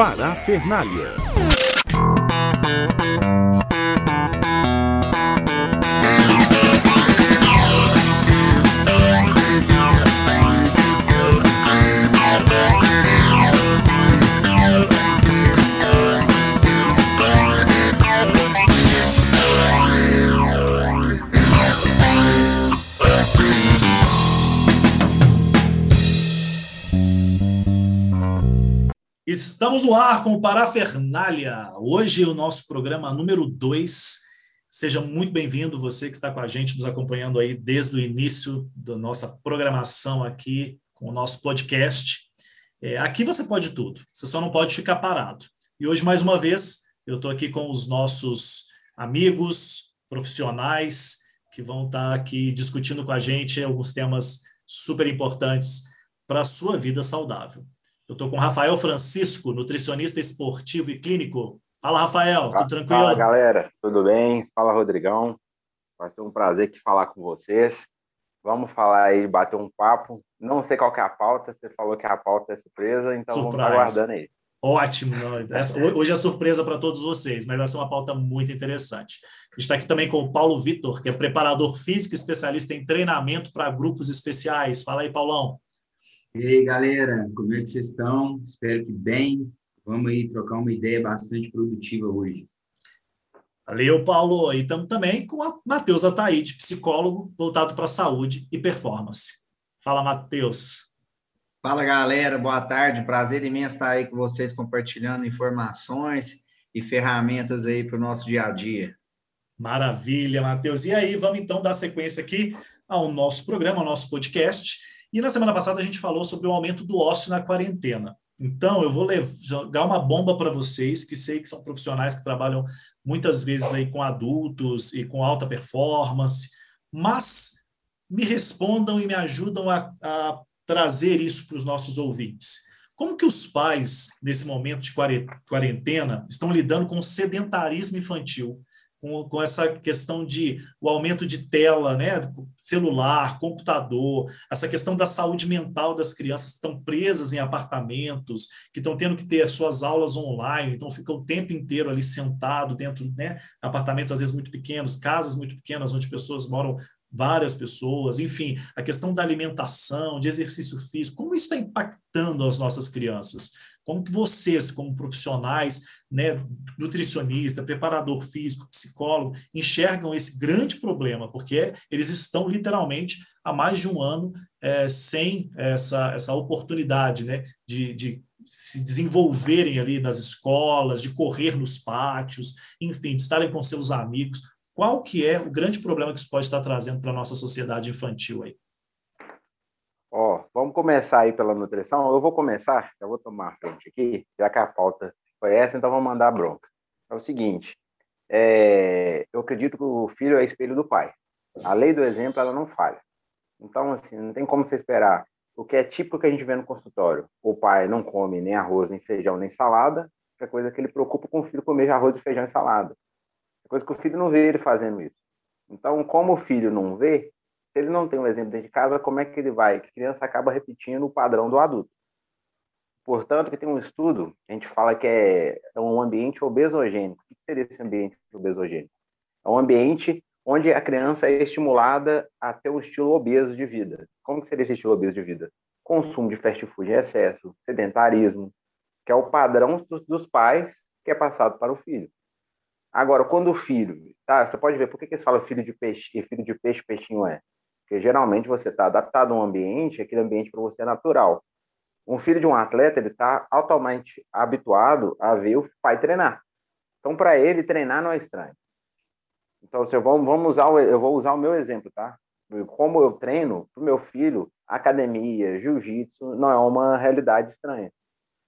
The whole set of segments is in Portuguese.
Parafernália. Estamos no ar com o Parafernália. Hoje o nosso programa número 2. Seja muito bem-vindo, você que está com a gente, nos acompanhando aí desde o início da nossa programação aqui com o nosso podcast. É, aqui você pode tudo, você só não pode ficar parado. E hoje, mais uma vez, eu estou aqui com os nossos amigos, profissionais, que vão estar aqui discutindo com a gente alguns temas super importantes para a sua vida saudável. Eu estou com o Rafael Francisco, nutricionista esportivo e clínico. Fala, Rafael, tudo tranquilo? Fala, galera, tudo bem? Fala, Rodrigão. Vai ser um prazer aqui falar com vocês. Vamos falar aí, bater um papo. Não sei qual é a pauta, você falou que a pauta é surpresa, então Surprise. vamos aguardando aí. Ótimo. Essa, hoje é surpresa para todos vocês, mas vai ser uma pauta muito interessante. Está aqui também com o Paulo Vitor, que é preparador físico, especialista em treinamento para grupos especiais. Fala aí, Paulão. E aí, galera, como é que vocês estão? Espero que bem. Vamos aí trocar uma ideia bastante produtiva hoje. Valeu, Paulo. E estamos também com a Matheus Ataíde, psicólogo voltado para a saúde e performance. Fala, Matheus. Fala, galera. Boa tarde. Prazer imenso estar aí com vocês compartilhando informações e ferramentas aí para o nosso dia a dia. Maravilha, Matheus. E aí, vamos então dar sequência aqui ao nosso programa, ao nosso podcast. E na semana passada a gente falou sobre o aumento do ócio na quarentena. Então, eu vou jogar uma bomba para vocês, que sei que são profissionais que trabalham muitas vezes aí com adultos e com alta performance, mas me respondam e me ajudam a, a trazer isso para os nossos ouvintes. Como que os pais, nesse momento de quarentena, estão lidando com o sedentarismo infantil? Com, com essa questão de o aumento de tela, né, celular, computador, essa questão da saúde mental das crianças que estão presas em apartamentos, que estão tendo que ter suas aulas online, então ficam o tempo inteiro ali sentado dentro, né, apartamentos às vezes muito pequenos, casas muito pequenas onde pessoas moram várias pessoas, enfim, a questão da alimentação, de exercício físico, como isso está impactando as nossas crianças? Como que vocês, como profissionais, né, nutricionista, preparador físico, psicólogo, enxergam esse grande problema? Porque eles estão literalmente há mais de um ano é, sem essa, essa oportunidade né, de, de se desenvolverem ali nas escolas, de correr nos pátios, enfim, de estarem com seus amigos. Qual que é o grande problema que isso pode estar trazendo para a nossa sociedade infantil aí? Ó, vamos começar aí pela nutrição. Eu vou começar, eu vou tomar a frente aqui, já que a pauta foi essa, então vamos mandar a bronca. É o seguinte, é, eu acredito que o filho é espelho do pai. A lei do exemplo, ela não falha. Então, assim, não tem como você esperar. O que é típico que a gente vê no consultório, o pai não come nem arroz, nem feijão, nem salada, é coisa que ele preocupa com o filho comer arroz, feijão e salada. É coisa que o filho não vê ele fazendo isso. Então, como o filho não vê, se ele não tem um exemplo dentro de casa, como é que ele vai? Que criança acaba repetindo o padrão do adulto. Portanto, que tem um estudo, a gente fala que é, é um ambiente obesogênico. O que seria esse ambiente obesogênico? É um ambiente onde a criança é estimulada a ter um estilo obeso de vida. Como que seria esse estilo obeso de vida? Consumo de fast food em excesso, sedentarismo, que é o padrão dos pais que é passado para o filho. Agora, quando o filho, tá? Você pode ver por que, que eles falam filho de peixe, filho de peixe, peixinho é. Porque geralmente você está adaptado a um ambiente, aquele ambiente para você é natural. Um filho de um atleta, ele está altamente habituado a ver o pai treinar. Então, para ele, treinar não é estranho. Então, se eu vou, vamos usar, eu vou usar o meu exemplo, tá? Como eu treino para o meu filho, academia, jiu-jitsu não é uma realidade estranha.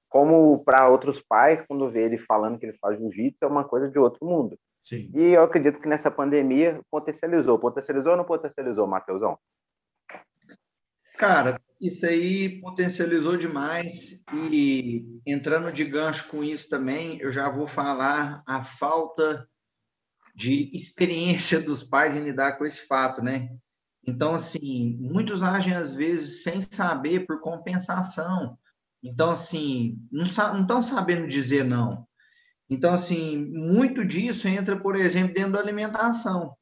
Como para outros pais, quando vê ele falando que ele faz jiu-jitsu, é uma coisa de outro mundo. Sim. E eu acredito que nessa pandemia potencializou. Potencializou ou não potencializou, Matheusão? Cara, isso aí potencializou demais. E entrando de gancho com isso também, eu já vou falar a falta de experiência dos pais em lidar com esse fato, né? Então, assim, muitos agem às vezes sem saber por compensação. Então, assim, não estão sabendo dizer não. Então, assim, muito disso entra, por exemplo, dentro da alimentação.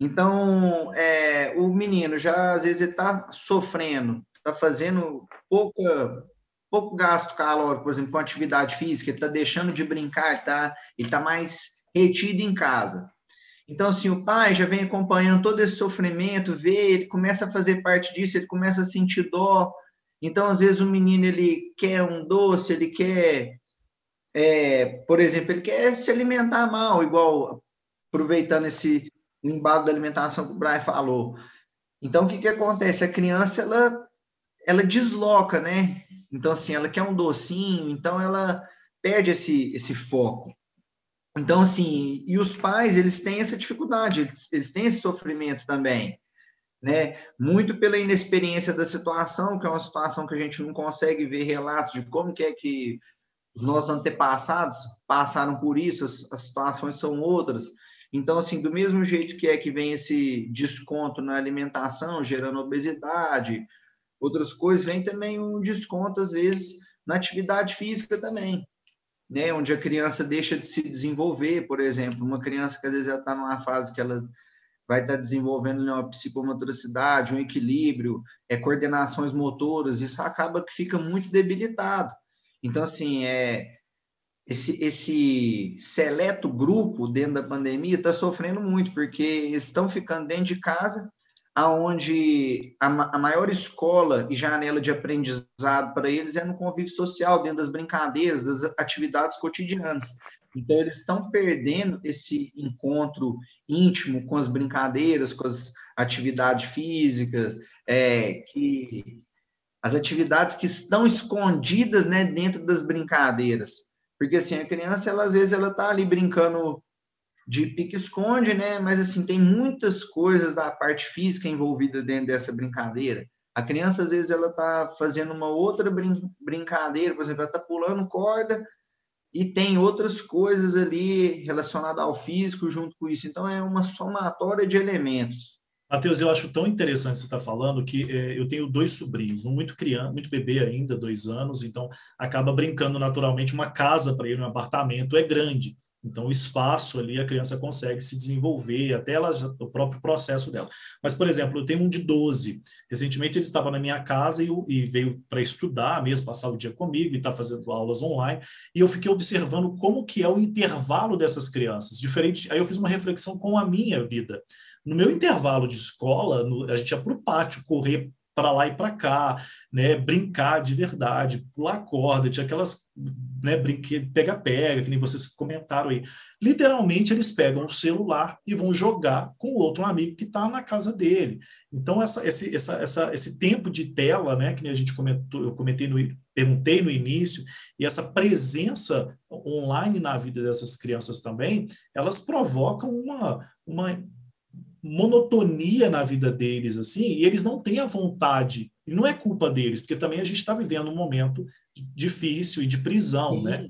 Então, é, o menino já, às vezes, está sofrendo, está fazendo pouca, pouco gasto calórico, por exemplo, com atividade física, está deixando de brincar, ele está ele tá mais retido em casa. Então, assim, o pai já vem acompanhando todo esse sofrimento, vê, ele começa a fazer parte disso, ele começa a sentir dó. Então, às vezes, o menino, ele quer um doce, ele quer, é, por exemplo, ele quer se alimentar mal, igual, aproveitando esse embalo da alimentação que o Brian falou. Então, o que que acontece? A criança, ela, ela desloca, né? Então, assim, ela quer um docinho, então ela perde esse, esse foco. Então, assim, e os pais, eles têm essa dificuldade, eles, eles têm esse sofrimento também, né? Muito pela inexperiência da situação, que é uma situação que a gente não consegue ver relatos de como que é que os nossos antepassados passaram por isso, as, as situações são outras. Então, assim, do mesmo jeito que é que vem esse desconto na alimentação, gerando obesidade, outras coisas, vem também um desconto, às vezes, na atividade física também né, onde a criança deixa de se desenvolver, por exemplo, uma criança que às vezes está numa fase que ela vai estar tá desenvolvendo uma psicomotricidade, um equilíbrio, é, coordenações motoras, isso acaba que fica muito debilitado. Então, assim, é, esse, esse seleto grupo dentro da pandemia está sofrendo muito, porque estão ficando dentro de casa, aonde a, a, maior escola e janela de aprendizado para eles é no convívio social, dentro das brincadeiras, das atividades cotidianas. Então, eles estão perdendo esse encontro íntimo com as brincadeiras, com as atividades físicas, é, que as atividades que estão escondidas né, dentro das brincadeiras. Porque, assim, a criança, ela, às vezes, ela está ali brincando de pique-esconde, né? Mas assim, tem muitas coisas da parte física envolvida dentro dessa brincadeira. A criança, às vezes, ela tá fazendo uma outra brin brincadeira, por exemplo, ela tá pulando corda e tem outras coisas ali relacionadas ao físico junto com isso. Então, é uma somatória de elementos. Matheus, eu acho tão interessante você estar tá falando que é, eu tenho dois sobrinhos, um muito criança, muito bebê ainda, dois anos, então acaba brincando naturalmente. Uma casa para ele, um apartamento é grande. Então, o espaço ali, a criança consegue se desenvolver, até ela, o próprio processo dela. Mas, por exemplo, eu tenho um de 12. Recentemente, ele estava na minha casa e, e veio para estudar mesmo, passar o dia comigo e está fazendo aulas online. E eu fiquei observando como que é o intervalo dessas crianças. Diferente, aí eu fiz uma reflexão com a minha vida. No meu intervalo de escola, no, a gente ia para o pátio correr para lá e para cá, né, brincar de verdade, pular corda, tinha aquelas, né, pega-pega, que nem vocês comentaram aí. Literalmente, eles pegam o celular e vão jogar com outro amigo que está na casa dele. Então, essa, esse, essa, essa, esse tempo de tela, né, que a gente comentou, eu comentei no, perguntei no início, e essa presença online na vida dessas crianças também, elas provocam uma, uma monotonia na vida deles, assim, e eles não têm a vontade, e não é culpa deles, porque também a gente está vivendo um momento difícil e de prisão, Sim. né?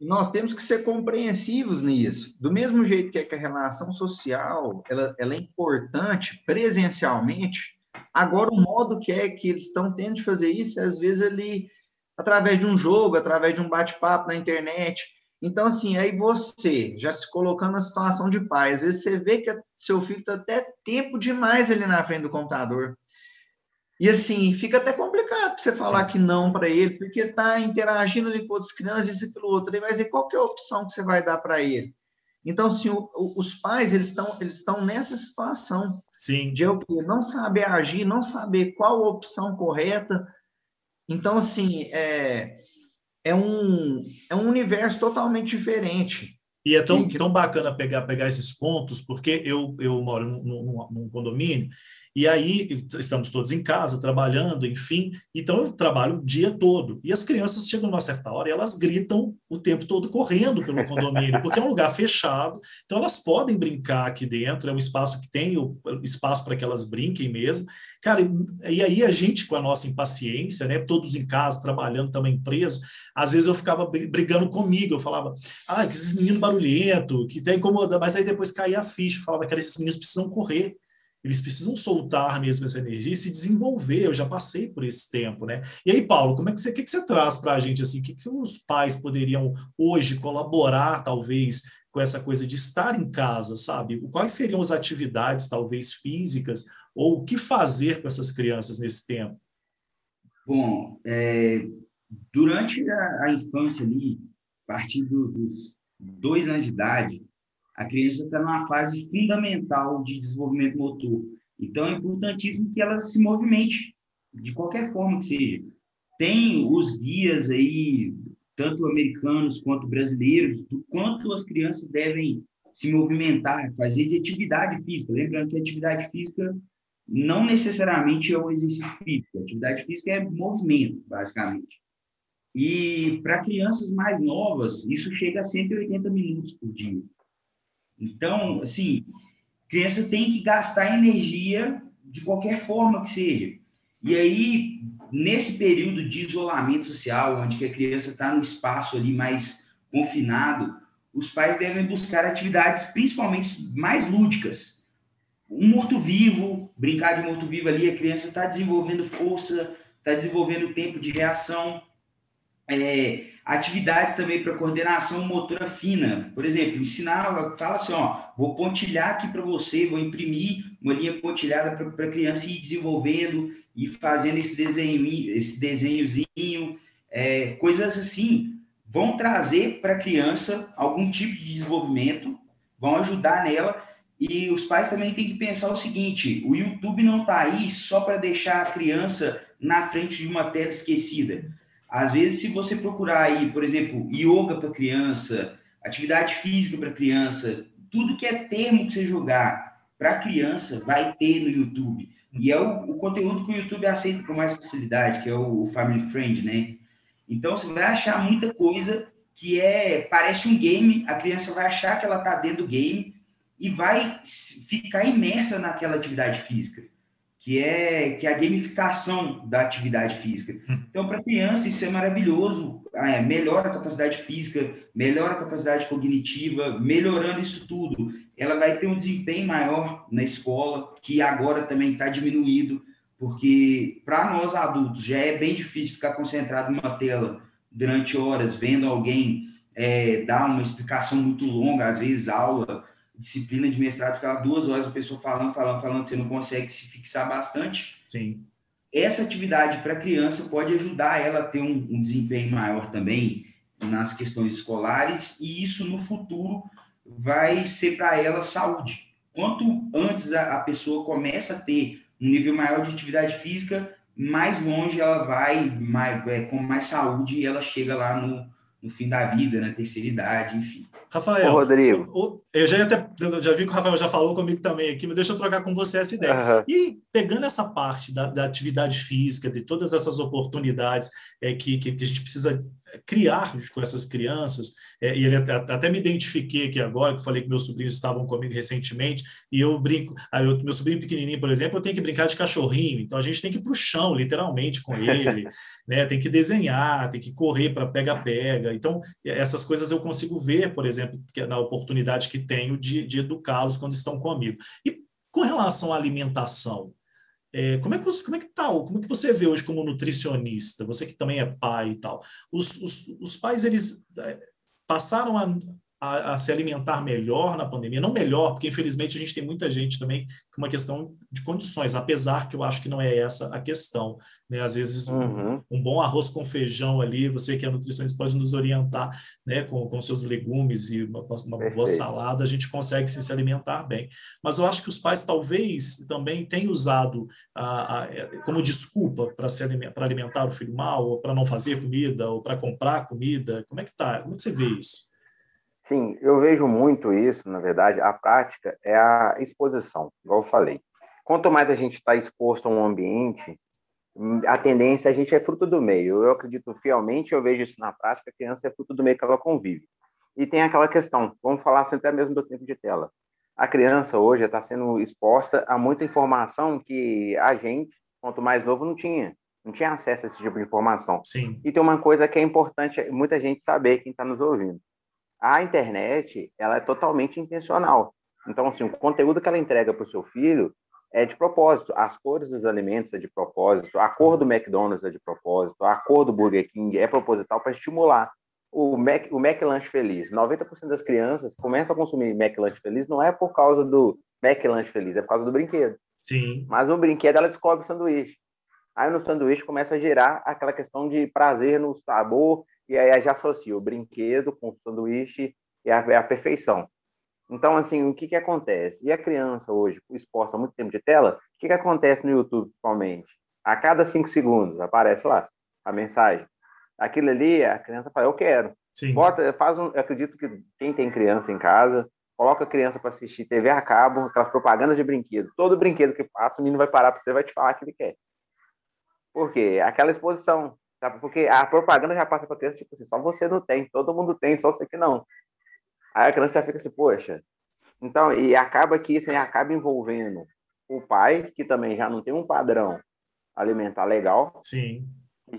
Nós temos que ser compreensivos nisso. Do mesmo jeito que, é que a relação social ela, ela é importante presencialmente, agora o modo que é que eles estão tendo de fazer isso, às vezes ali através de um jogo, através de um bate-papo na internet, então, assim, aí você, já se colocando na situação de pai, às vezes você vê que seu filho está até tempo demais ali na frente do computador. E, assim, fica até complicado você falar Sim. que não para ele, porque está interagindo ali com outras crianças, isso e aquilo outro. Ele vai dizer qual que é a opção que você vai dar para ele. Então, assim, o, o, os pais, eles estão eles estão nessa situação Sim. de não saber agir, não saber qual a opção correta. Então, assim, é, é um, é um universo totalmente diferente. E é tão, tão bacana pegar, pegar esses pontos, porque eu, eu moro num, num, num condomínio e aí estamos todos em casa, trabalhando, enfim. Então eu trabalho o dia todo. E as crianças chegam numa certa hora e elas gritam o tempo todo correndo pelo condomínio, porque é um lugar fechado. Então elas podem brincar aqui dentro, é um espaço que tem o espaço para que elas brinquem mesmo. Cara, e aí a gente, com a nossa impaciência, né, todos em casa, trabalhando também preso, às vezes eu ficava brigando comigo, eu falava, ah, que esses meninos barulhento, que tem incomodando, mas aí depois caía a ficha, eu falava que esses meninos precisam correr, eles precisam soltar mesmo essa energia e se desenvolver. Eu já passei por esse tempo, né? E aí, Paulo, como é que você, que, que você traz para a gente assim? O que, que os pais poderiam hoje colaborar, talvez, com essa coisa de estar em casa, sabe? Quais seriam as atividades, talvez físicas, ou o que fazer com essas crianças nesse tempo? Bom, é, durante a, a, infância ali, a partir do, dos dois anos de idade, a criança está numa fase fundamental de desenvolvimento motor. Então, é importantíssimo que ela se movimente, de qualquer forma que seja. Tem os guias aí, tanto americanos quanto brasileiros, do quanto as crianças devem se movimentar, fazer de atividade física. Lembrando que atividade física não necessariamente é o exercício físico. Atividade física é movimento, basicamente. E para crianças mais novas, isso chega a 180 minutos por dia. Então, assim, criança tem que gastar energia de qualquer forma que seja. E aí, nesse período de isolamento social, onde a criança está no espaço ali mais confinado, os pais devem buscar atividades principalmente mais lúdicas. Um morto-vivo, brincar de morto-vivo ali, a criança está desenvolvendo força, está desenvolvendo tempo de reação. É, atividades também para coordenação motora fina. Por exemplo, ensinar, fala assim, ó, vou pontilhar aqui para você, vou imprimir uma linha pontilhada para a criança ir desenvolvendo e fazendo esse desenho, esse desenhozinho, é, coisas assim, vão trazer para a criança algum tipo de desenvolvimento, vão ajudar nela. E os pais também têm que pensar o seguinte: o YouTube não está aí só para deixar a criança na frente de uma tela esquecida às vezes, se você procurar aí, por exemplo, yoga para criança, atividade física para criança, tudo que é termo que você jogar para criança vai ter no YouTube. E é o, o, conteúdo que o YouTube aceita com mais facilidade, que é o Family Friend, né? Então, você vai achar muita coisa que é parece um game, a criança vai achar que ela está dentro do game e vai ficar imersa naquela atividade física que é, que é a gamificação da atividade física. Hum. Então, para criança, isso é maravilhoso, é, melhora a capacidade física, melhora a capacidade cognitiva, melhorando isso tudo. Ela vai ter um desempenho maior na escola, que agora também está diminuído, porque para nós adultos já é bem difícil ficar concentrado numa tela durante horas, vendo alguém é, dar uma explicação muito longa, às vezes aula disciplina de mestrado, ficava duas horas a pessoa falando, falando, falando, você não consegue se fixar bastante. Sim. Essa atividade para a criança pode ajudar ela a ter um, um, desempenho maior também nas questões escolares, e isso no futuro vai ser para ela saúde. Quanto antes a, a pessoa começa a ter um nível maior de atividade física, mais longe ela vai, mais, é, com mais saúde, e ela chega lá no, no fim da vida, na terceira idade, enfim. Rafael, Ô, Rodrigo. O, eu já, até, já vi que o Rafael já falou comigo também aqui, mas deixa eu trocar com você essa ideia. Uhum. E pegando essa parte da, da, atividade física, de todas essas oportunidades é, que, que, que a gente precisa criar com essas crianças, é, e ele até, até, me identifiquei aqui agora, que falei que meus sobrinhos estavam comigo recentemente, e eu brinco, eu, meu sobrinho pequenininho, por exemplo, eu tenho que brincar de cachorrinho, então a gente tem que ir para o chão, literalmente, com ele, né, tem que desenhar, tem que correr para pega-pega, então essas coisas eu consigo ver, por exemplo, na oportunidade que tenho de, de educá-los quando estão comigo. E com relação à alimentação, é, como, é que, como é que tá? Como é que você vê hoje como nutricionista? Você que também é pai e tal. Os, os, os pais, eles é, passaram a, a, a, se alimentar melhor na pandemia, não melhor, porque infelizmente a gente tem muita gente também com uma questão de condições, apesar que eu acho que não é essa a questão. Né? Às vezes, uhum. um, um, bom arroz com feijão ali, você que é nutricionista pode nos orientar né? com, com seus legumes e uma, uma boa salada, a gente consegue sim, se alimentar bem. Mas eu acho que os pais talvez também tenham usado a, a, como desculpa para alimentar, alimentar o filho mal, ou para não fazer comida, ou para comprar comida. Como é que tá? Como é que você vê isso? Sim, eu vejo muito isso, na verdade, a prática é a exposição, igual eu falei. Quanto mais a gente está exposto a um ambiente, a tendência, a gente é fruto do meio. Eu acredito fielmente, eu vejo isso na prática, a criança é fruto do meio que ela convive. E tem aquela questão, vamos falar assim até mesmo do tempo de tela. A criança hoje está sendo exposta a muita informação que a gente, quanto mais novo, não tinha. Não tinha acesso a esse tipo de informação. Sim. E tem uma coisa que é importante muita gente saber, quem está nos ouvindo a internet ela é totalmente intencional. Então, assim, o conteúdo que ela entrega para o seu filho é de propósito. As cores dos alimentos é de propósito, a cor do McDonald's é de propósito, a cor do Burger King é proposital para estimular. O Mac, o McLanche Feliz, 90% das crianças começam a consumir McLanche Feliz não é por causa do McLanche Feliz, é por causa do brinquedo. Sim. Mas no brinquedo ela descobre o sanduíche. Aí no sanduíche começa a gerar aquela questão de prazer no sabor, e aí já associa o brinquedo com o sanduíche e a, a perfeição. Então, assim, o que, que acontece? E a criança hoje, exposta há muito tempo de tela, o que, que acontece no YouTube, principalmente? A cada cinco segundos aparece lá a mensagem. Aquilo ali, a criança fala, eu quero. Sim. Bota, faz um, acredito que quem tem criança em casa, coloca a criança para assistir TV a cabo, aquelas propagandas de brinquedo. Todo brinquedo que passa, o menino vai parar para você vai te falar que ele quer. Por quê? Aquela exposição. Sabe? Porque a propaganda já passa para criança, tipo assim, só você não tem, todo mundo tem, só você que não. Aí a criança já fica assim, poxa. Então, e acaba que isso acaba envolvendo o pai, que também já não tem um padrão alimentar legal. Sim.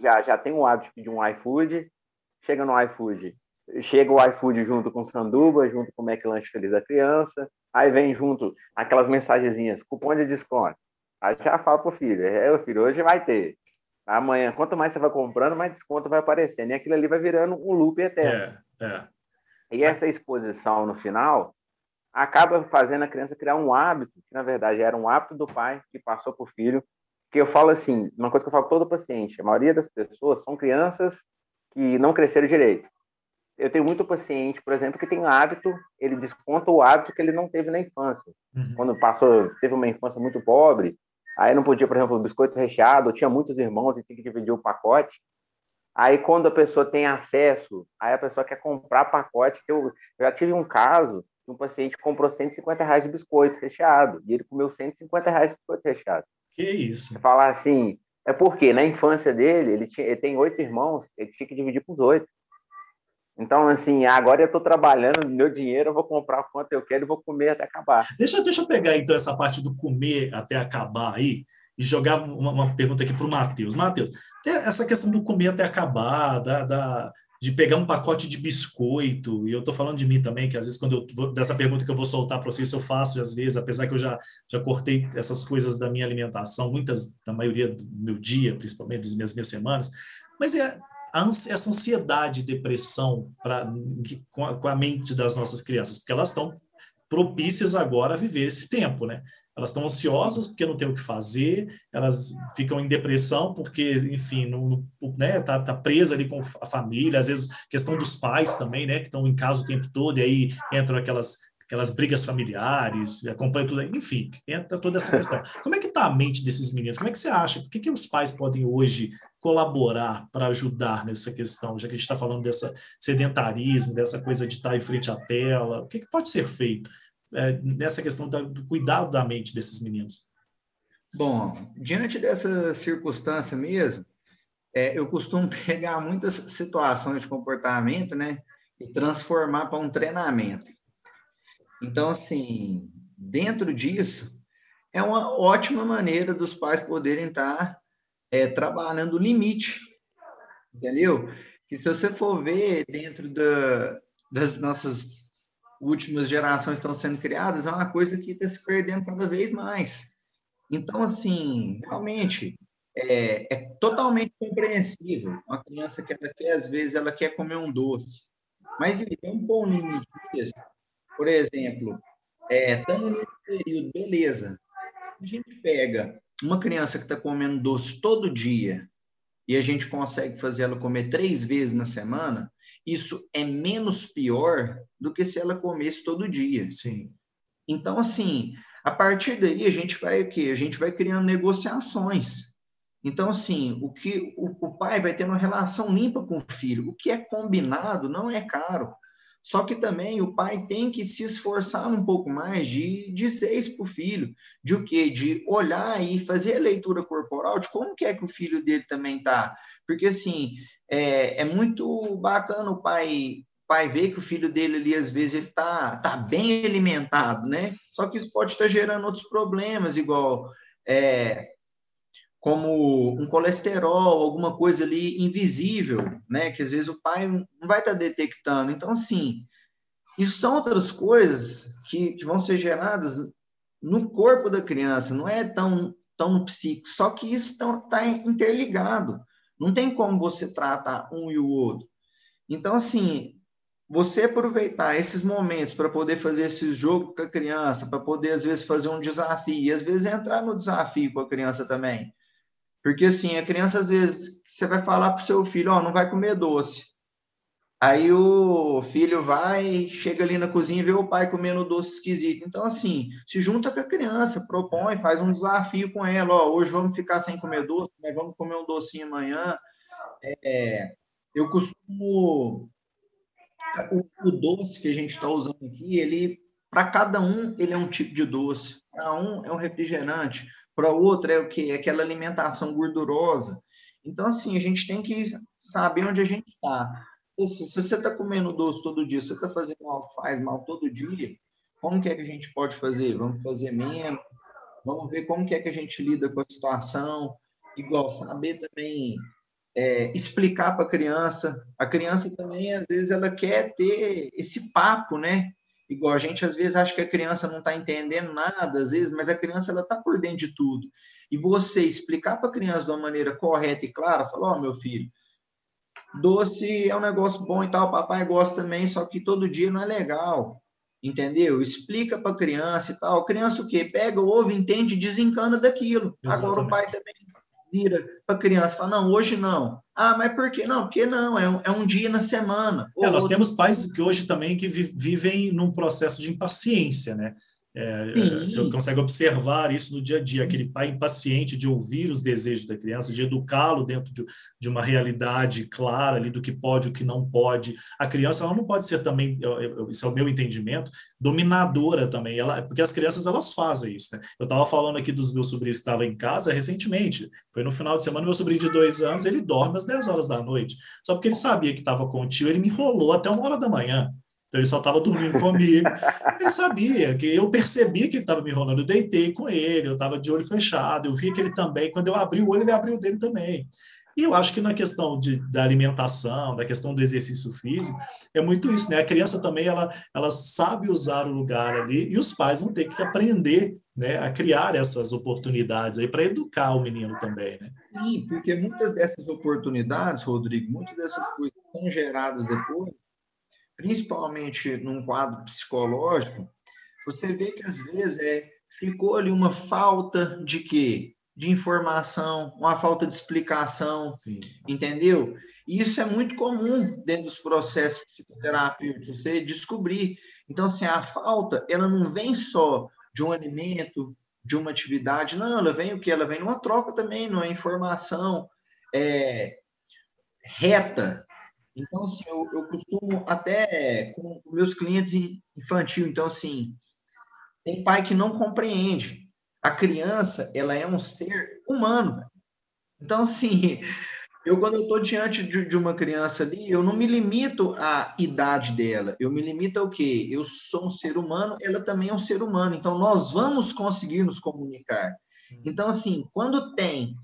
Já, já tem o hábito de um iFood. Chega no iFood, chega o iFood junto com sanduba, junto com o McLanche Feliz da Criança. Aí vem junto aquelas mensagenzinhas, cupom de desconto. Aí já fala pro filho, é, filho, hoje vai ter. Amanhã, quanto mais você vai comprando, mais desconto vai aparecendo. E aquilo ali vai virando um loop eterno. É, é. E essa exposição no final acaba fazendo a criança criar um hábito, que na verdade era um hábito do pai que passou para o filho. Que eu falo assim, uma coisa que eu falo todo paciente: a maioria das pessoas são crianças que não cresceram direito. Eu tenho muito paciente, por exemplo, que tem hábito, ele desconta o hábito que ele não teve na infância. Uhum. Quando passou, teve uma infância muito pobre, aí não podia, por exemplo, biscoito recheado, tinha muitos irmãos e tinha que dividir o pacote. Aí, quando a pessoa tem acesso, aí a pessoa quer comprar pacote. Eu, eu já tive um caso de um paciente que comprou 150 reais de biscoito recheado e ele comeu 150 reais de biscoito recheado. Que isso? Falar assim, é porque na infância dele, ele, tinha, ele tem oito irmãos, ele tinha que dividir com os oito. Então, assim, agora eu estou trabalhando, meu dinheiro, eu vou comprar quanto eu quero e vou comer até acabar. Deixa, deixa eu pegar, então, essa parte do comer até acabar aí, e jogar uma, uma pergunta aqui para o Matheus. Matheus, essa questão do comer até acabar, da, da, de pegar um pacote de biscoito, e eu estou falando de mim também, que às vezes quando eu vou, dessa pergunta que eu vou soltar para vocês, eu faço, às vezes, apesar que eu já, já cortei essas coisas da minha alimentação, muitas, da maioria do meu dia, principalmente, das minhas, minhas semanas, mas é essa ansiedade e depressão pra, com, a, com a mente das nossas crianças, porque elas estão propícias agora a viver esse tempo, né? elas estão ansiosas porque não tem o que fazer, elas ficam em depressão porque, enfim, não, né, tá, tá presa ali com a família, às vezes questão dos pais também, né, que estão em casa o tempo todo, e aí entram aquelas aquelas brigas familiares, acompanha tudo, enfim, entra toda essa questão. Como é que está a mente desses meninos? Como é que você acha? O que, que os pais podem hoje colaborar para ajudar nessa questão, já que a gente está falando dessa sedentarismo, dessa coisa de estar em frente à tela, o que, que pode ser feito? é, nessa questão da, do cuidado da mente desses meninos? Bom, diante dessa circunstância mesmo, é, eu costumo pegar muitas situações de comportamento, né, e transformar para um treinamento. Então, assim, dentro disso, é uma ótima maneira dos pais poderem estar é, trabalhando o limite, entendeu? Que se você for ver dentro da, das nossas últimas gerações estão sendo criadas, é uma coisa que está se perdendo cada vez mais. Então, assim, realmente, é, é, totalmente compreensível. Uma criança que ela quer, às vezes, ela quer comer um doce. Mas vamos pôr um limite disso. Por exemplo, é, estamos no período, beleza. Se a gente pega uma criança que está comendo doce todo dia e a gente consegue fazer ela comer três vezes na semana, isso é menos pior do que se ela comesse todo dia. Sim. Então, assim, a partir daí a gente vai o quê? A gente vai criando negociações. Então, assim, o que o, o pai vai ter uma relação limpa com o filho. O que é combinado não é caro. Só que também o pai tem que se esforçar um pouco mais de dizer isso para o filho, de o quê? De olhar e fazer a leitura corporal de como que é que o filho dele também está. Porque, assim, é, é muito bacana o pai pai ver que o filho dele ali, às vezes, ele tá, tá bem alimentado, né? Só que isso pode estar gerando outros problemas, igual é, como um colesterol, alguma coisa ali invisível, né? Que às vezes o pai não vai estar tá detectando. Então, assim, isso são outras coisas que, que vão ser geradas no corpo da criança, não é tão, tão no psíquico, só que isso está interligado. Não tem como você tratar um e o outro. Então, assim, você aproveitar esses momentos para poder fazer esse jogo com a criança, para poder, às vezes, fazer um desafio, e às vezes entrar no desafio com a criança também. Porque, assim, a criança, às vezes, você vai falar para o seu filho, ó, oh, não vai comer doce. Aí o filho vai, chega ali na cozinha e vê o pai comendo doce esquisito. Então, assim, se junta com a criança, propõe, faz um desafio com ela. Ó, hoje vamos ficar sem comer doce, mas vamos comer um docinho amanhã. É, eu costumo o, o doce que a gente está usando aqui, ele para cada um ele é um tipo de doce. Para um é um refrigerante, para o outro é o que? É aquela alimentação gordurosa. Então assim a gente tem que saber onde a gente está. Se, você está comendo doce todo dia, você está fazendo mal, faz mal todo dia, como que é que a gente pode fazer? Vamos fazer menos. Vamos ver como que é que a gente lida com a situação. Igual saber também é, explicar para a criança. A criança também, às vezes, ela quer ter esse papo, né? Igual a gente, às vezes, acha que a criança não está entendendo nada, às vezes, mas a criança, ela está por dentro de tudo. E você explicar para a criança de uma maneira correta e clara, falar, ó, oh, meu filho, doce é um negócio bom e tal, papai gosta também, só que todo dia não é legal, entendeu? Explica para a criança e tal. A criança o quê? Pega o ovo, entende, desencana daquilo. Exatamente. Agora o pai também vira para a criança fala, não, hoje não. Ah, mas por quê? Não, porque não, é um, é um dia na semana. É, nós outro... temos pais que hoje também que vivem num processo de impaciência, né? É, você consegue observar isso no dia a dia, aquele pai impaciente de ouvir os desejos da criança, de educá-lo dentro de, de, uma realidade clara ali do que pode e o que não pode. A criança ela não pode ser também, isso é o meu entendimento, dominadora também, ela, porque as crianças elas fazem isso. Né? Eu estava falando aqui dos meus sobrinhos que estavam em casa recentemente, foi no final de semana, meu sobrinho de dois anos, ele dorme às 10 horas da noite, só porque ele sabia que estava com o tio, ele me enrolou até uma hora da manhã. Então ele só estava dormindo comigo. Ele sabia que eu percebia que ele estava me enrolando. Eu deitei com ele, eu estava de olho fechado. Eu via que ele também, quando eu abri o olho, ele abriu o dele também. E eu acho que na questão de, da alimentação, da questão do exercício físico, é muito isso, né? A criança também, ela, ela sabe usar o lugar ali e os pais vão ter que aprender né, a criar essas oportunidades aí para educar o menino também, né? Sim, porque muitas dessas oportunidades, Rodrigo, muitas dessas coisas são geradas depois principalmente num quadro psicológico, você vê que às vezes é, ficou ali uma falta de quê? De informação, uma falta de explicação, Sim. entendeu? E isso é muito comum dentro dos processos psicoterapêuticos, você descobrir. Então, assim, a falta, ela não vem só de um alimento, de uma atividade, não, ela vem o que? Ela vem numa troca também, numa informação é, reta, então, assim, eu, eu costumo até com meus clientes infantil, então, assim, tem pai que não compreende. A criança, ela é um ser humano. Então, assim, eu quando eu estou diante de, de, uma criança ali, eu não me limito à idade dela, eu me limito ao quê? Eu sou um ser humano, ela também é um ser humano, então nós vamos conseguir nos comunicar. Então, assim, quando tem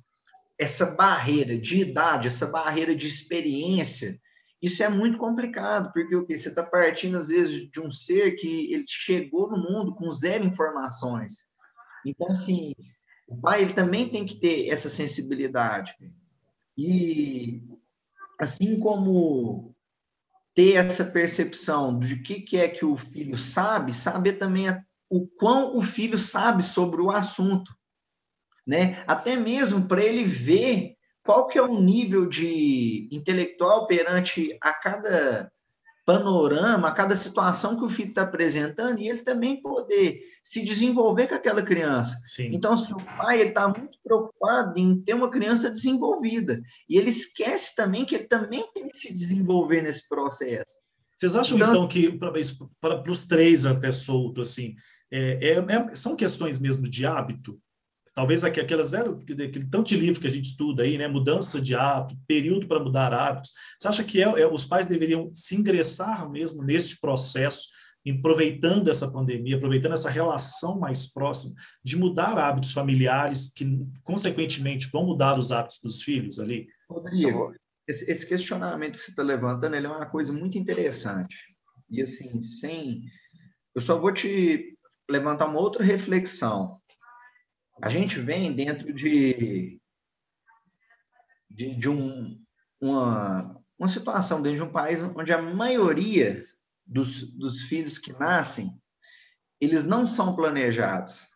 essa barreira de idade, essa barreira de experiência, isso é muito complicado, porque o que você está partindo às vezes de um ser que ele chegou no mundo com zero informações. Então, assim, o pai ele também tem que ter essa sensibilidade. E assim como ter essa percepção de que, que é que o filho sabe, saber também o quão o filho sabe sobre o assunto, né? Até mesmo para ele ver qual que é o nível de intelectual perante a cada panorama, a cada situação que o filho está apresentando, e ele também poder se desenvolver com aquela criança. Sim. Então, se o pai está muito preocupado em ter uma criança desenvolvida, e ele esquece também que ele também tem que se desenvolver nesse processo. Vocês acham, então, então que, para os três até solto, assim, é, é, é, são questões mesmo de hábito? Talvez aquelas velho, aquele tanto de livro que a gente estuda aí, né? Mudança de hábito, período para mudar hábitos. Você acha que é, é, os pais deveriam se ingressar mesmo nesse processo, aproveitando essa pandemia, aproveitando essa relação mais próxima, de mudar hábitos familiares que, consequentemente, vão mudar os hábitos dos filhos ali? Rodrigo, esse, esse questionamento que você está levantando, é uma coisa muito interessante. E assim, sem. Eu só vou te levantar uma outra reflexão. A gente vem dentro de, de, de um, uma, uma situação, dentro de um país onde a maioria dos, dos filhos que nascem, eles não são planejados.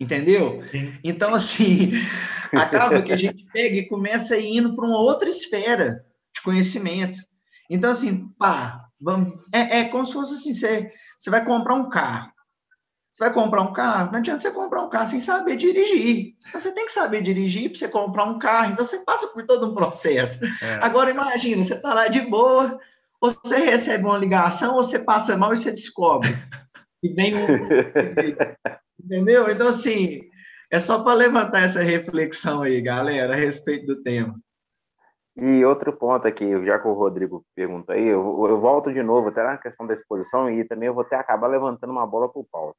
Entendeu? Sim. Então, assim, acaba que a gente pega e começa indo para uma outra esfera de conhecimento. Então, assim, pá, vamos, é, é como se fosse assim, você, você vai comprar um carro. Você vai comprar um carro, não adianta você comprar um carro sem saber dirigir. Então, você tem que saber dirigir para você comprar um carro. Então, você passa por todo um processo. É. Agora, imagina, você está lá de boa, ou você recebe uma ligação, ou você passa mal e você descobre. E vem um... Entendeu? Então, assim, é só para levantar essa reflexão aí, galera, a respeito do tema. E outro ponto aqui, já que o Rodrigo pergunta aí, eu, eu volto de novo até na questão da exposição e também eu vou até acabar levantando uma bola para o Paulo.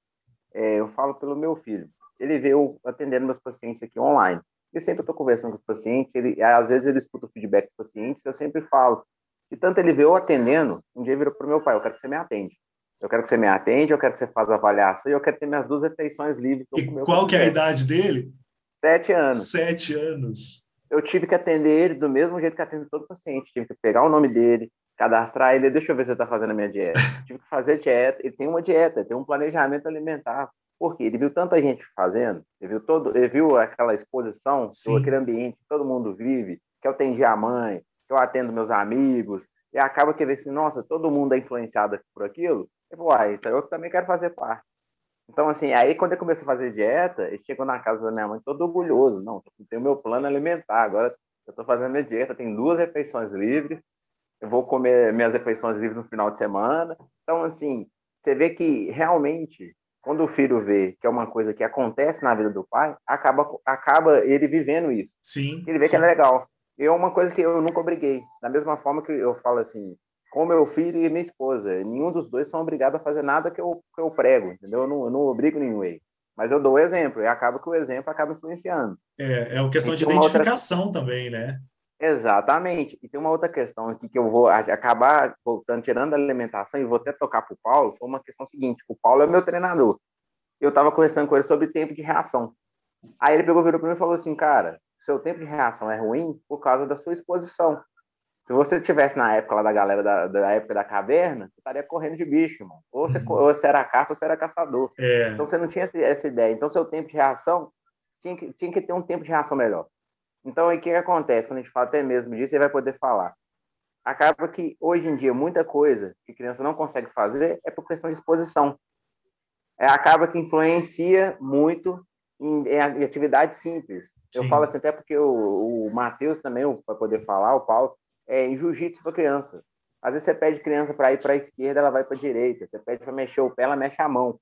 É, eu falo pelo meu filho. Ele veio atendendo meus pacientes aqui online. E sempre estou conversando com os pacientes, ele, às vezes ele escuta o feedback dos pacientes, eu sempre falo. E tanto ele veio atendendo, um dia virou para o meu pai, eu quero que você me atende. Eu quero que você me atende, eu quero que você faça avaliação e eu quero ter minhas duas refeições livres. E qual que é a idade dele? Sete anos. Sete anos. Eu tive que atender ele do mesmo jeito que atendo todo paciente. Tive que pegar o nome dele, cadastrar ele, deixa eu ver se está fazendo a minha dieta. tive que fazer dieta. Ele tem uma dieta, tem um planejamento alimentar. Por quê? Ele viu tanta gente fazendo, ele viu, todo, ele viu aquela exposição, aquele ambiente que todo mundo vive, que eu atendi a mãe, que eu atendo meus amigos, e acaba que ele assim, nossa, todo mundo é influenciado por aquilo. Eu vou, ah, então eu também quero fazer parte. Então, assim, aí quando eu comecei a fazer dieta, ele chegou na casa da minha mãe todo orgulhoso. Não, tenho o meu plano alimentar, agora eu estou fazendo minha dieta, tem duas refeições livres, vou comer minhas refeições livres no final de semana. Então, assim, você vê que realmente, quando o filho vê que é uma coisa que acontece na vida do pai, acaba, acaba ele vivendo isso. Sim. Ele vê sim. que é legal. E é uma coisa que eu nunca obriguei. Da mesma forma que eu falo assim, com meu filho e minha esposa. Nenhum dos dois são obrigados a fazer nada que eu, que eu prego, entendeu? Eu não, eu não obrigo nenhum aí. Mas eu dou o exemplo, e acaba que o exemplo acaba influenciando. É, é uma questão de identificação outra... também, né? Exatamente. E tem uma outra questão aqui que eu vou acabar voltando, tirando a alimentação, e vou até tocar para o Paulo, foi uma questão seguinte, o Paulo é meu treinador. Eu estava conversando com ele sobre tempo de reação. Aí ele pegou, virou para mim e falou assim, cara, seu tempo de reação é ruim por causa da sua exposição. Se você tivesse na época lá da galera da, da época da caverna, você estaria correndo de bicho, mano. Ou você, uhum. ou você era caça ou você era caçador. É. Então você não tinha essa ideia. Então seu tempo de reação tinha que, tinha que ter um tempo de reação melhor. Então aí o que, que acontece? Quando a gente fala até mesmo disso, você vai poder falar. Acaba que hoje em dia muita coisa que criança não consegue fazer é por questão de exposição. É, acaba que influencia muito em, em atividades simples. Sim. Eu falo assim até porque o, o Matheus também vai poder falar, o Paulo, é, em jiu-jitsu para criança. Às vezes você pede criança para ir para a esquerda, ela vai para a direita. Você pede para mexer o pé, ela mexe a mão.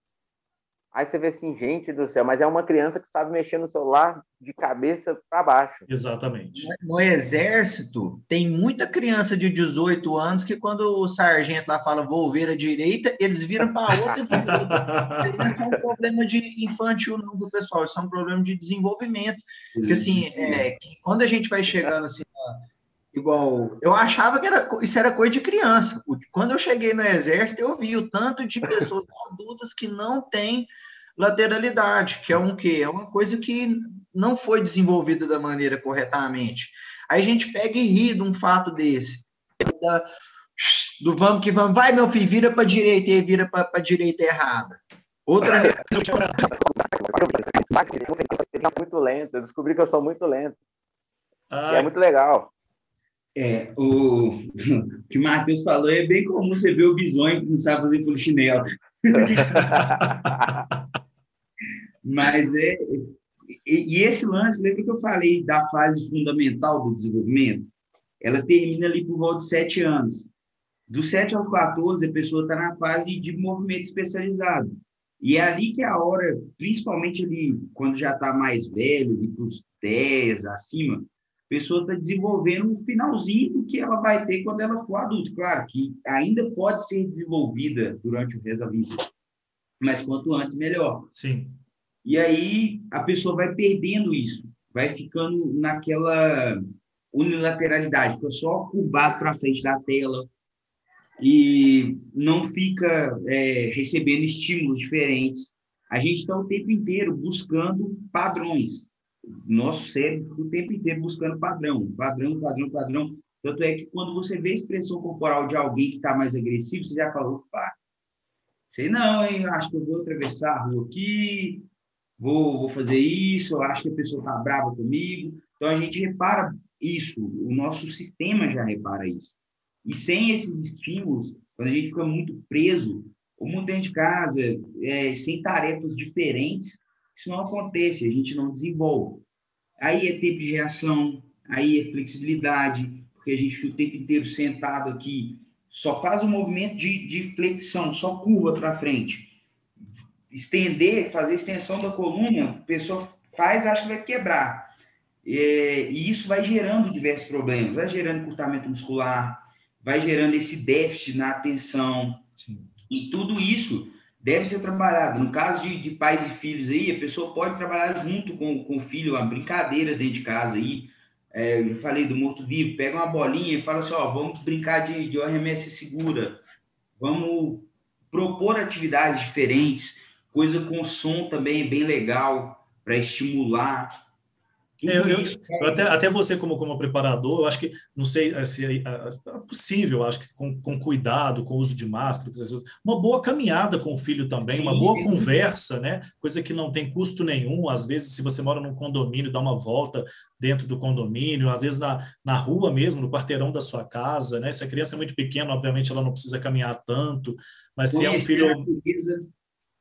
Aí você vê assim, gente do céu, mas é uma criança que sabe mexer no celular de cabeça para baixo. Exatamente. No exército, tem muita criança de 18 anos que quando o sargento lá fala vou ver a direita, eles viram para a outra direita. Não é um problema de infantil não, pessoal, isso é um problema de desenvolvimento. Porque assim, é, quando a gente vai chegando assim, igual eu achava que era, isso era coisa de criança. Quando eu cheguei no exército, eu vi o tanto de pessoas adultas que não têm lateralidade, que é um que é uma coisa que não foi desenvolvida da maneira corretamente. Aí a gente pega e ri de um fato desse. do vamos que vamos, vai meu filho, vira para direita e vira para a direita errada. Outra muito lento, eu descobri que eu sou muito lento. é muito legal. É, o, o que o Matheus falou é bem comum você ver o bisonho que não sabe fazer polichinelo. Mas é. E, e, esse lance, lembra que eu falei da fase fundamental do desenvolvimento? Ela termina ali por volta de sete anos. Dos 7 aos 14, a pessoa está na fase de movimento especializado. E é ali que é a hora, principalmente ali, quando já está mais velho, para os 10 acima, pessoa está desenvolvendo um finalzinho do que ela vai ter quando ela for adulta. Claro que ainda pode ser desenvolvida durante o resto da vida, mas quanto antes, melhor. Sim. E aí a pessoa vai perdendo isso, vai ficando naquela unilateralidade, fica só curvado para frente da tela, e não fica é, recebendo estímulos diferentes. A gente está o tempo inteiro buscando padrões. Nosso cérebro o tempo inteiro buscando padrão, padrão, padrão, padrão. Tanto é que quando você vê a expressão corporal de alguém que está mais agressivo, você já fala, opa, sei não, hein? acho que eu vou atravessar a rua aqui, vou, vou fazer isso, acho que a pessoa está brava comigo. Então, a gente repara isso, o nosso sistema já repara isso. E sem esses estímulos, quando a gente fica muito preso, muito dentro de casa, é, sem tarefas diferentes, isso não acontece, a gente não desenvolve. Aí é tempo de reação, aí é flexibilidade, porque a gente fica o tempo inteiro sentado aqui, só faz um movimento de, de flexão, só curva para frente. Estender, fazer extensão da coluna, a pessoa faz, acha que vai quebrar. É, e isso vai gerando diversos problemas, vai gerando encurtamento muscular, vai gerando esse déficit na atenção. Sim. E tudo isso deve ser trabalhado. No caso de, de, pais e filhos aí, a pessoa pode trabalhar junto com, com o filho, uma brincadeira dentro de casa aí. É, eu falei do morto-vivo, pega uma bolinha e fala assim, ó, vamos brincar de, de ORMS segura, vamos propor atividades diferentes, coisa com som também é bem legal para estimular. É, eu, eu, eu, até, até você, como, como preparador, eu acho que, não sei é, se é, é, é possível, acho que com, com cuidado, com o uso de máscara, uma boa caminhada com o filho também, uma boa conversa, né? Coisa que não tem custo nenhum. Às vezes, se você mora num condomínio, dá uma volta dentro do condomínio, às vezes na, na rua mesmo, no quarteirão da sua casa, né? Se a criança é muito pequena, obviamente ela não precisa caminhar tanto, mas se é um filho.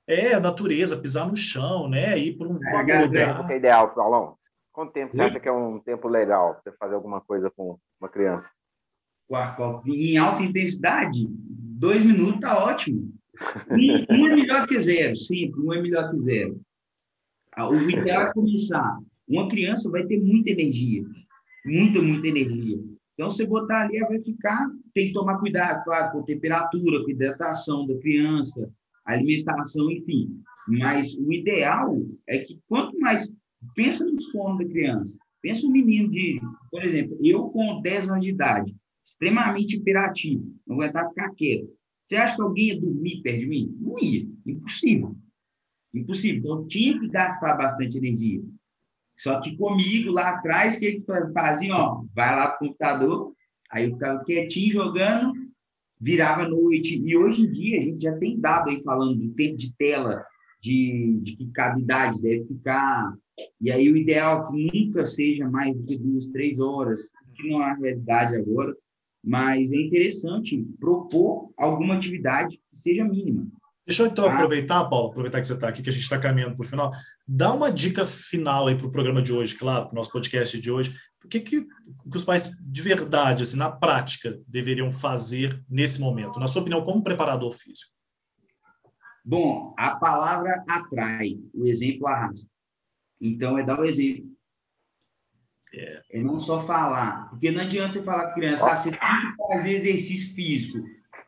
É, a natureza, pisar no chão, né? Ir para um, é, lugar. É ideal, Paulão. Quanto tempo você acha que é um tempo legal para você fazer alguma coisa com uma criança? Em alta intensidade, dois minutos tá ótimo. Um, um é melhor que zero, sempre, um é melhor que zero. Ah, o ideal é começar. Uma criança vai ter muita energia, muita, muita energia. Então, você botar ali, ela vai ficar, tem que tomar cuidado, claro, com a temperatura, com a hidratação da criança, alimentação, enfim. Mas o ideal é que quanto mais Pensa no sono da criança. Pensa um menino de, por exemplo, eu com 10 anos de idade, extremamente hiperativo, não aguentava ficar quieto. Você acha que alguém ia dormir perto de mim? Não ia. Impossível. Impossível. Então, tinha que gastar bastante energia. Só que comigo, lá atrás, o que que fazia? Ó, vai lá para o computador, aí eu ficava quietinho jogando, virava noite. E hoje em dia, a gente já tem dado aí falando do tempo de tela, de, de que cada idade deve ficar e aí o ideal é que nunca seja mais do que duas, três horas, que não é a realidade agora, mas é interessante propor alguma atividade que seja mínima. Deixa eu então tá? aproveitar, Paulo, aproveitar que você está aqui, que a gente está caminhando para o final, dá uma dica final aí para o programa de hoje, claro, para o nosso podcast de hoje. O que, que, que os pais de verdade, assim, na prática, deveriam fazer nesse momento, na sua opinião, como preparador físico? Bom, a palavra atrai, o exemplo arrasta. Então, é dar o exemplo. É. é não só falar. Porque não adianta você falar com a criança, ah, você tem que fazer exercício físico.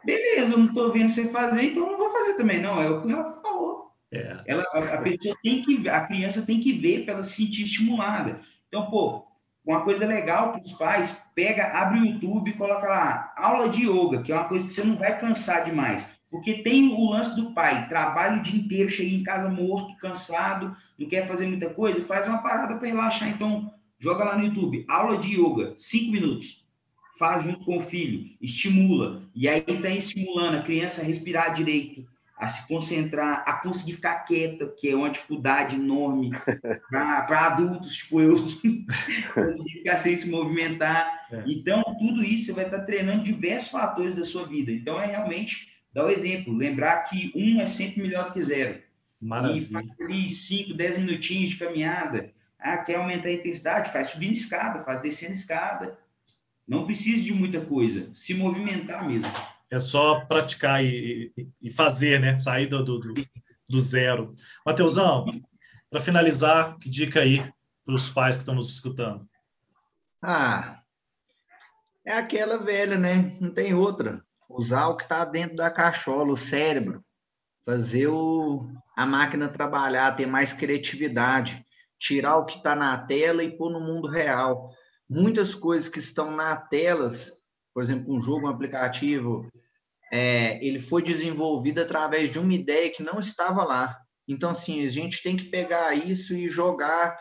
Beleza, eu não estou vendo você fazer, então eu não vou fazer também. Não, é o que ela falou. É. Ela, a, a, pessoa tem que, a criança tem que ver para ela se sentir estimulada. Então, pô, uma coisa legal para os pais, pega, abre o YouTube e coloca lá, aula de yoga, que é uma coisa que você não vai cansar demais. Porque tem o lance do pai, trabalha o dia inteiro, chega em casa morto, cansado, não quer fazer muita coisa, faz uma parada para relaxar. Então, joga lá no YouTube, aula de yoga, cinco minutos. Faz junto com o filho, estimula. E aí está estimulando a criança a respirar direito, a se concentrar, a conseguir ficar quieta, que é uma dificuldade enorme para adultos, tipo eu, conseguir ficar sem se movimentar. É. Então, tudo isso você vai estar tá treinando diversos fatores da sua vida. Então, é realmente dar o exemplo, lembrar que um é sempre melhor do que zero. Maravilha. E faz ali 5, 10 minutinhos de caminhada. Ah, quer aumentar a intensidade? Faz subindo escada, faz descendo escada. Não precisa de muita coisa, se movimentar mesmo. É só praticar e, e fazer, né? Sair do, do, do zero. Mateusão, para finalizar, que dica aí para os pais que estão nos escutando? Ah, é aquela velha, né? Não tem outra usar o que está dentro da cachola, o cérebro, fazer o, a máquina trabalhar, ter mais criatividade, tirar o que está na tela e pôr no mundo real. Muitas coisas que estão na telas, por exemplo, um jogo, um aplicativo, é, ele foi desenvolvido através de uma ideia que não estava lá. Então, assim, a gente tem que pegar isso e jogar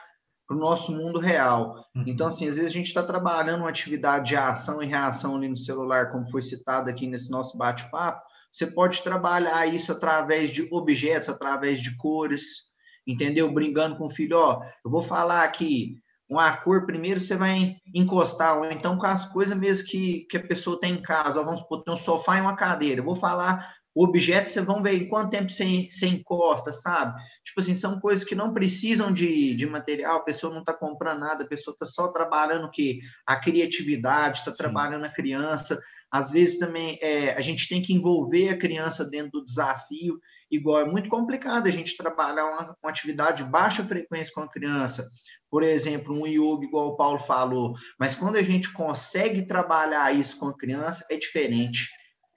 para o nosso mundo real. Uhum. Então, assim, às vezes a gente está trabalhando uma atividade de ação e reação ali no celular, como foi citado aqui nesse nosso bate-papo. Você pode trabalhar isso através de objetos, através de cores, entendeu? Brincando com o filho, ó, eu vou falar aqui uma cor primeiro você vai encostar, ou então com as coisas mesmo que, que a pessoa tem em casa, ó, vamos supor, tem um sofá e uma cadeira, eu vou falar o objeto, vocês vão ver em quanto tempo você, você encosta, sabe? Tipo assim, são coisas que não precisam de, de material, a pessoa não está comprando nada, a pessoa está só trabalhando o quê? A criatividade, está trabalhando a criança, às vezes também é, a gente tem que envolver a criança dentro do desafio, igual é muito complicado a gente trabalhar uma, uma atividade de baixa frequência com a criança, por exemplo, um yoga, igual o Paulo falou, mas quando a gente consegue trabalhar isso com a criança, é diferente.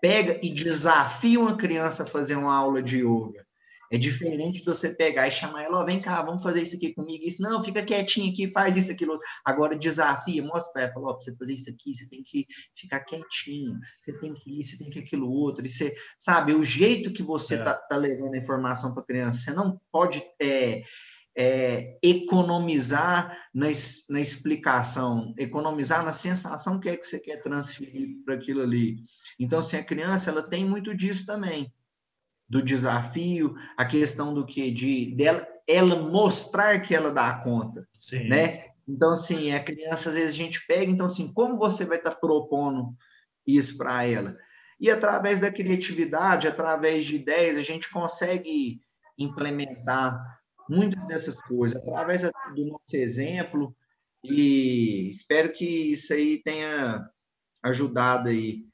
Pega e desafia uma criança a fazer uma aula de yoga. É diferente de você pegar e chamar ela, oh, vem cá, vamos fazer isso aqui comigo. Isso, não, fica quietinho aqui, faz isso, aquilo. Agora desafia, mostra para ela, fala, oh, para você fazer isso aqui, você tem que ficar quietinho, você tem que isso, você tem que aquilo outro. E você, sabe, o jeito que você é. tá, tá levando a informação para a criança, você não pode é, é, economizar na, na explicação, economizar na sensação que é que você quer transferir para aquilo ali. Então, assim, a criança, ela tem muito disso também do desafio, a questão do que de dela ela mostrar que ela dá conta, Sim. né? Então assim, a criança às vezes a gente pega, então assim, como você vai estar tá propondo isso para ela? E através da criatividade, através de ideias, a gente consegue implementar muitas dessas coisas através do nosso exemplo e espero que isso aí tenha ajudado aí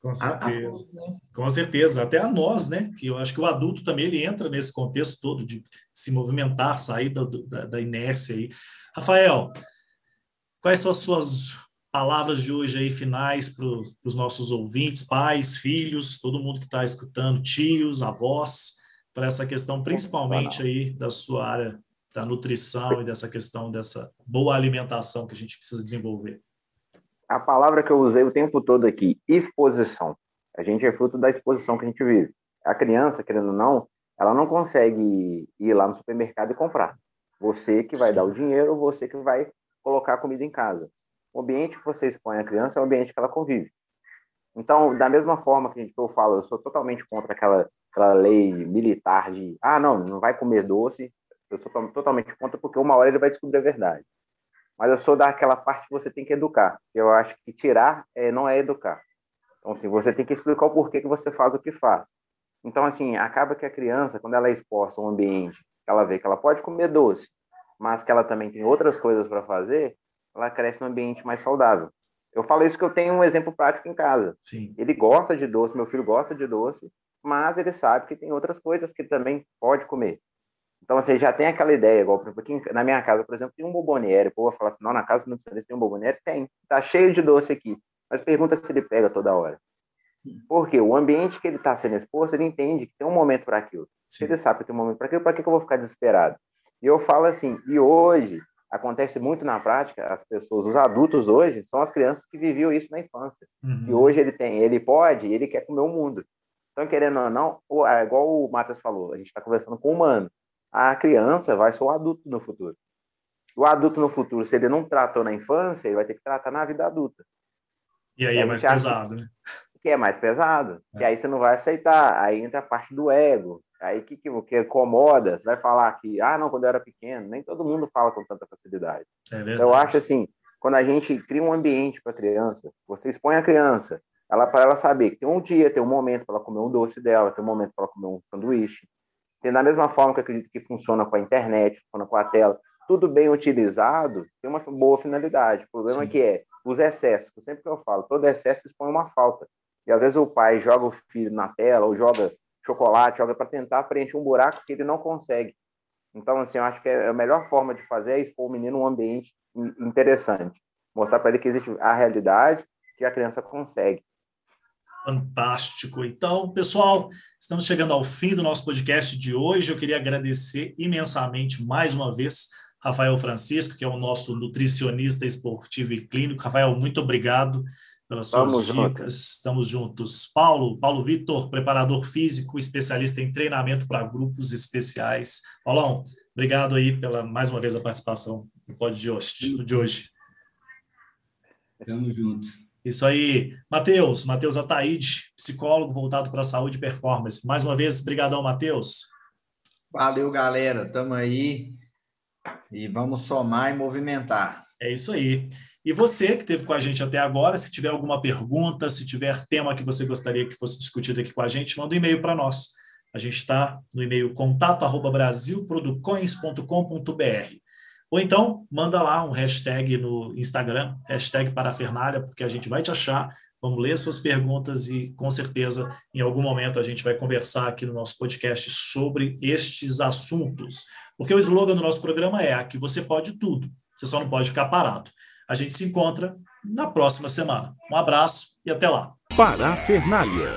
com certeza. A, a, Com certeza. Até a nós, né? Que eu acho que o adulto também ele entra nesse contexto todo de se movimentar, sair da, da, da inércia aí. Rafael, quais são as suas palavras de hoje aí finais para os nossos ouvintes, pais, filhos, todo mundo que está escutando, tios, avós, para essa questão principalmente aí da sua área da nutrição e dessa questão dessa boa alimentação que a gente precisa desenvolver a palavra que eu usei o tempo todo aqui, exposição. A gente é fruto da exposição que a gente vive. A criança, querendo ou não, ela não consegue ir lá no supermercado e comprar. Você que vai Sim. dar o dinheiro, você que vai colocar a comida em casa. O ambiente que você expõe a criança é o ambiente que ela convive. Então, da mesma forma que eu falo, eu sou totalmente contra aquela, aquela lei militar de, ah, não, não vai comer doce. Eu sou totalmente contra porque uma hora ele vai descobrir a verdade mas eu sou daquela parte que você tem que educar. Eu acho que tirar é, não é educar. Então, assim, você tem que explicar o porquê que você faz o que faz. Então, assim, acaba que a criança, quando ela é exposta a um ambiente, ela vê que ela pode comer doce, mas que ela também tem outras coisas para fazer, ela cresce num ambiente mais saudável. Eu falo isso que eu tenho um exemplo prático em casa. Sim. Ele gosta de doce, meu filho gosta de doce, mas ele sabe que tem outras coisas que ele também pode comer. Então, você assim, já tem aquela ideia, igual, por exemplo, aqui na minha casa, por exemplo, tem um bomboniere. O povo vai falar assim, não, na casa do nutricionista tem um bomboniere? Tem. Tá cheio de doce aqui. Mas pergunta se ele pega toda hora. Porque o ambiente que ele está sendo exposto, ele entende que tem um momento para aquilo. Se ele sabe que tem um momento para aquilo, para que eu vou ficar desesperado? E eu falo assim, e hoje, acontece muito na prática, as pessoas, os adultos hoje, são as crianças que viviam isso na infância. Uhum. E hoje ele tem, ele pode, ele quer comer o mundo. Então, querendo ou não, é igual o Matheus falou, a gente está conversando com o humano a criança vai ser o adulto no futuro. O adulto no futuro, se ele não tratou na infância, ele vai ter que tratar na vida adulta. E aí é mais pesado, né? Que é mais pesado. É. E aí você não vai aceitar. Aí entra a parte do ego. Aí que, que, que incomoda, você vai falar que, ah, não, quando eu era pequeno, nem todo mundo fala com tanta facilidade. É então, eu acho assim, quando a gente cria um ambiente para a criança, você expõe a criança, ela para ela saber que tem um dia, tem um momento para ela comer um doce dela, tem um momento para ela comer um sanduíche, tem da mesma forma que eu acredito que funciona com a internet, funciona com a tela, tudo bem utilizado tem uma boa finalidade. O problema é Sim. é que é os excessos, sempre que eu falo, todo excesso expõe uma falta. E às vezes o pai joga o filho na tela ou joga chocolate, joga para tentar preencher um buraco que ele não consegue. Então, assim, eu acho que é a melhor forma de fazer é expor o menino um ambiente interessante. Mostrar para ele que existe a realidade que a criança consegue. Fantástico. Então, pessoal, estamos chegando ao fim do nosso podcast de hoje. Eu queria agradecer imensamente mais uma vez Rafael Francisco, que é o nosso nutricionista esportivo e clínico. Rafael, muito obrigado pelas suas Vamos dicas. Juntos. Estamos juntos. Paulo, Paulo Vitor, preparador físico, especialista em treinamento para grupos especiais. Paulão, obrigado aí pela mais uma vez a participação no pod de hoje. De hoje. Tamo junto. Isso aí. Matheus, Matheus Ataíde, psicólogo voltado para a saúde e performance. Mais uma vez, brigadão, Matheus. Valeu, galera. Tamo aí e vamos somar e movimentar. É isso aí. E você que esteve com a gente até agora, se tiver alguma pergunta, se tiver tema que você gostaria que fosse discutido aqui com a gente, manda um e-mail para nós. A gente está no e-mail contato@brasilproducoins.com.br. Ou então, manda lá um hashtag no Instagram, hashtag parafernália, porque a gente vai te achar, vamos ler suas perguntas e, com certeza, em algum momento a gente vai conversar aqui no nosso podcast sobre estes assuntos. Porque o slogan do nosso programa é: aqui você pode tudo, você só não pode ficar parado. A gente se encontra na próxima semana. Um abraço e até lá. Parafernália.